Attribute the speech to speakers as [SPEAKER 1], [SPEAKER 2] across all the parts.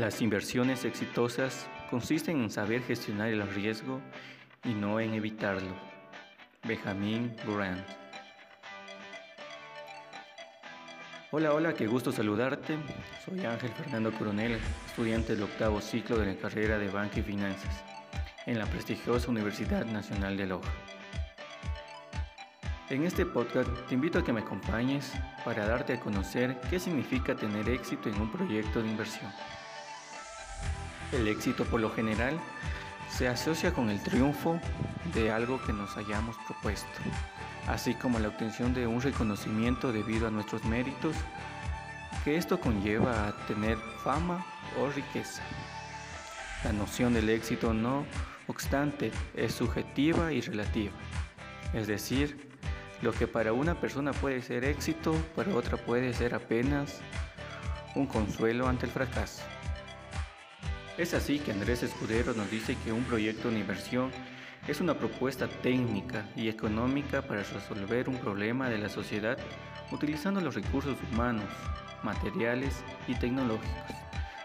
[SPEAKER 1] Las inversiones exitosas consisten en saber gestionar el riesgo y no en evitarlo. Benjamin Grant. Hola, hola, qué gusto saludarte. Soy Ángel Fernando Coronel, estudiante del octavo ciclo de la carrera de Banca y Finanzas en la prestigiosa Universidad Nacional de Loja. En este podcast te invito a que me acompañes para darte a conocer qué significa tener éxito en un proyecto de inversión. El éxito por lo general se asocia con el triunfo de algo que nos hayamos propuesto, así como la obtención de un reconocimiento debido a nuestros méritos, que esto conlleva a tener fama o riqueza. La noción del éxito no obstante es subjetiva y relativa, es decir, lo que para una persona puede ser éxito, para otra puede ser apenas un consuelo ante el fracaso. Es así que Andrés Escudero nos dice que un proyecto de inversión es una propuesta técnica y económica para resolver un problema de la sociedad utilizando los recursos humanos, materiales y tecnológicos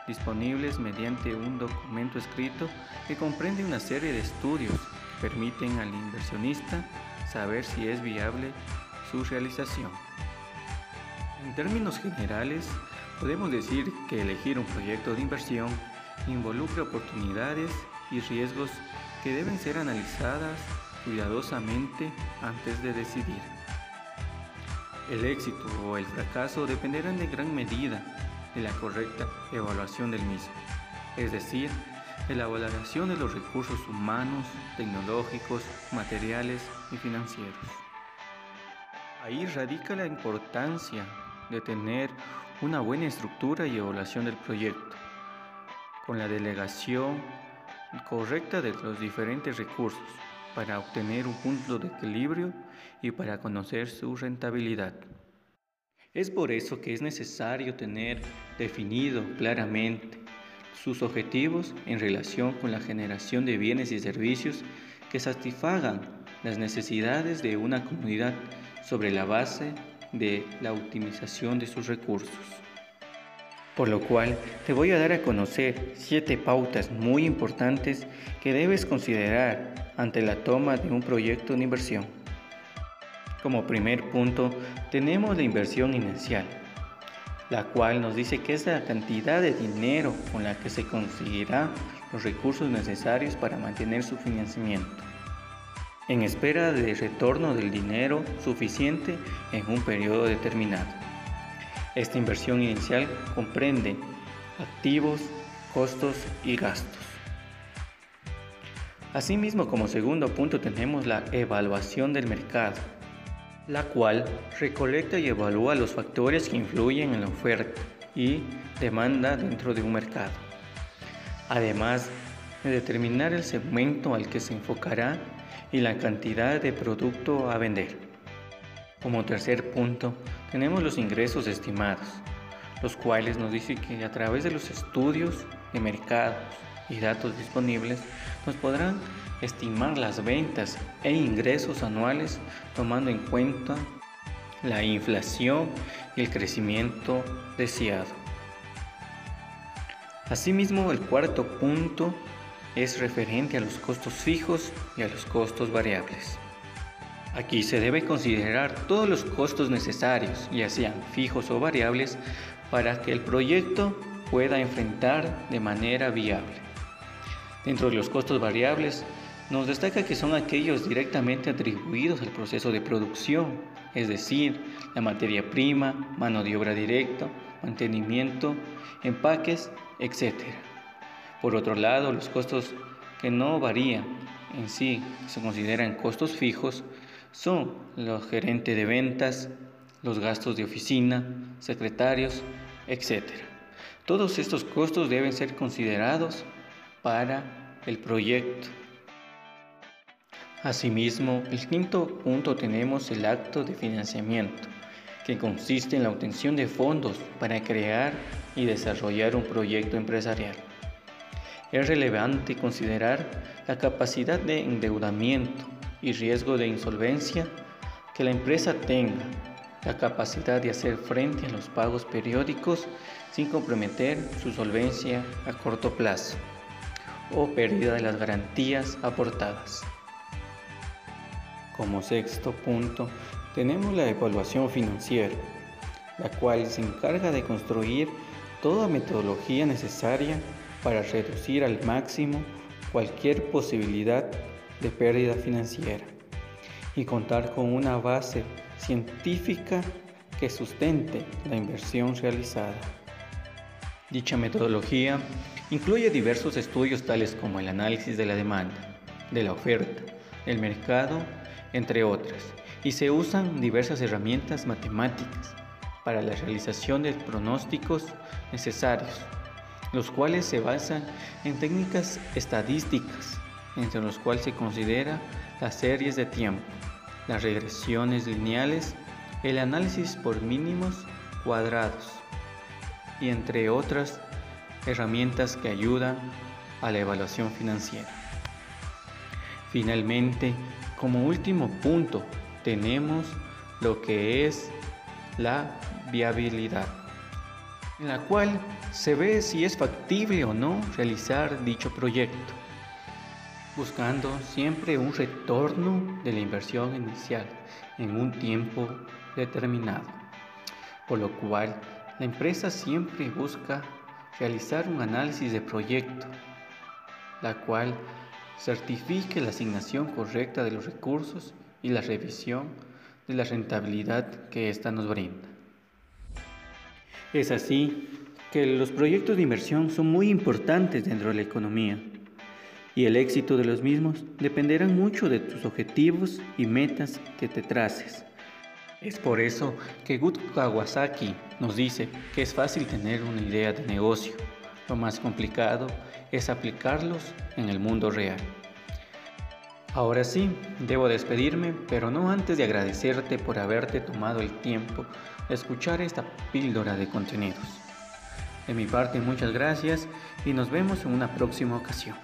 [SPEAKER 1] disponibles mediante un documento escrito que comprende una serie de estudios que permiten al inversionista saber si es viable su realización. En términos generales, podemos decir que elegir un proyecto de inversión involucra oportunidades y riesgos que deben ser analizadas cuidadosamente antes de decidir. El éxito o el fracaso dependerán de gran medida de la correcta evaluación del mismo, es decir, de la valoración de los recursos humanos, tecnológicos, materiales y financieros. Ahí radica la importancia de tener una buena estructura y evaluación del proyecto con la delegación correcta de los diferentes recursos para obtener un punto de equilibrio y para conocer su rentabilidad. Es por eso que es necesario tener definido claramente sus objetivos en relación con la generación de bienes y servicios que satisfagan las necesidades de una comunidad sobre la base de la optimización de sus recursos por lo cual te voy a dar a conocer siete pautas muy importantes que debes considerar ante la toma de un proyecto de inversión. Como primer punto, tenemos la inversión inicial, la cual nos dice que es la cantidad de dinero con la que se conseguirá los recursos necesarios para mantener su financiamiento, en espera de retorno del dinero suficiente en un periodo determinado. Esta inversión inicial comprende activos, costos y gastos. Asimismo, como segundo punto tenemos la evaluación del mercado, la cual recolecta y evalúa los factores que influyen en la oferta y demanda dentro de un mercado. Además de determinar el segmento al que se enfocará y la cantidad de producto a vender. Como tercer punto, tenemos los ingresos estimados, los cuales nos dicen que a través de los estudios de mercados y datos disponibles nos podrán estimar las ventas e ingresos anuales tomando en cuenta la inflación y el crecimiento deseado. Asimismo, el cuarto punto es referente a los costos fijos y a los costos variables. Aquí se debe considerar todos los costos necesarios, ya sean fijos o variables, para que el proyecto pueda enfrentar de manera viable. Dentro de los costos variables, nos destaca que son aquellos directamente atribuidos al proceso de producción, es decir, la materia prima, mano de obra directa, mantenimiento, empaques, etc. Por otro lado, los costos que no varían en sí, se consideran costos fijos, son los gerentes de ventas, los gastos de oficina, secretarios, etc. Todos estos costos deben ser considerados para el proyecto. Asimismo, el quinto punto tenemos el acto de financiamiento, que consiste en la obtención de fondos para crear y desarrollar un proyecto empresarial. Es relevante considerar la capacidad de endeudamiento y riesgo de insolvencia que la empresa tenga, la capacidad de hacer frente a los pagos periódicos sin comprometer su solvencia a corto plazo o pérdida de las garantías aportadas. Como sexto punto, tenemos la evaluación financiera, la cual se encarga de construir toda metodología necesaria para reducir al máximo cualquier posibilidad de pérdida financiera y contar con una base científica que sustente la inversión realizada. Dicha metodología incluye diversos estudios tales como el análisis de la demanda, de la oferta, del mercado, entre otras, y se usan diversas herramientas matemáticas para la realización de pronósticos necesarios, los cuales se basan en técnicas estadísticas, entre los cuales se considera las series de tiempo, las regresiones lineales, el análisis por mínimos cuadrados y entre otras herramientas que ayudan a la evaluación financiera. Finalmente, como último punto, tenemos lo que es la viabilidad, en la cual se ve si es factible o no realizar dicho proyecto buscando siempre un retorno de la inversión inicial en un tiempo determinado, por lo cual la empresa siempre busca realizar un análisis de proyecto, la cual certifique la asignación correcta de los recursos y la revisión de la rentabilidad que ésta nos brinda. Es así que los proyectos de inversión son muy importantes dentro de la economía y el éxito de los mismos dependerán mucho de tus objetivos y metas que te traces. Es por eso que Gut Kawasaki nos dice que es fácil tener una idea de negocio, lo más complicado es aplicarlos en el mundo real. Ahora sí, debo despedirme, pero no antes de agradecerte por haberte tomado el tiempo de escuchar esta píldora de contenidos. De mi parte, muchas gracias y nos vemos en una próxima ocasión.